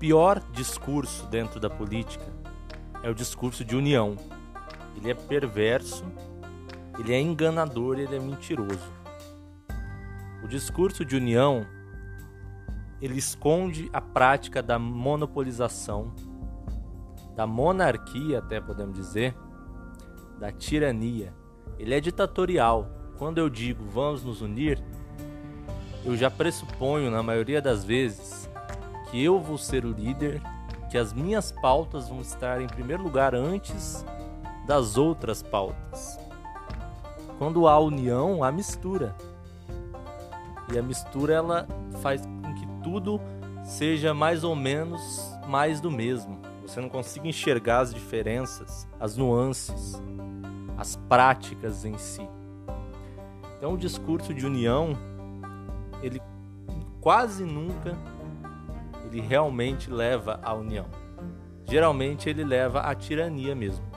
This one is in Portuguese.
pior discurso dentro da política é o discurso de união. Ele é perverso, ele é enganador, ele é mentiroso. O discurso de união ele esconde a prática da monopolização, da monarquia, até podemos dizer, da tirania. Ele é ditatorial. Quando eu digo vamos nos unir, eu já pressuponho, na maioria das vezes, que eu vou ser o líder, que as minhas pautas vão estar em primeiro lugar antes das outras pautas. Quando há união, há mistura. E a mistura ela faz com que tudo seja mais ou menos mais do mesmo. Você não consiga enxergar as diferenças, as nuances, as práticas em si. Então o discurso de união, ele quase nunca ele realmente leva à união. Geralmente ele leva à tirania mesmo.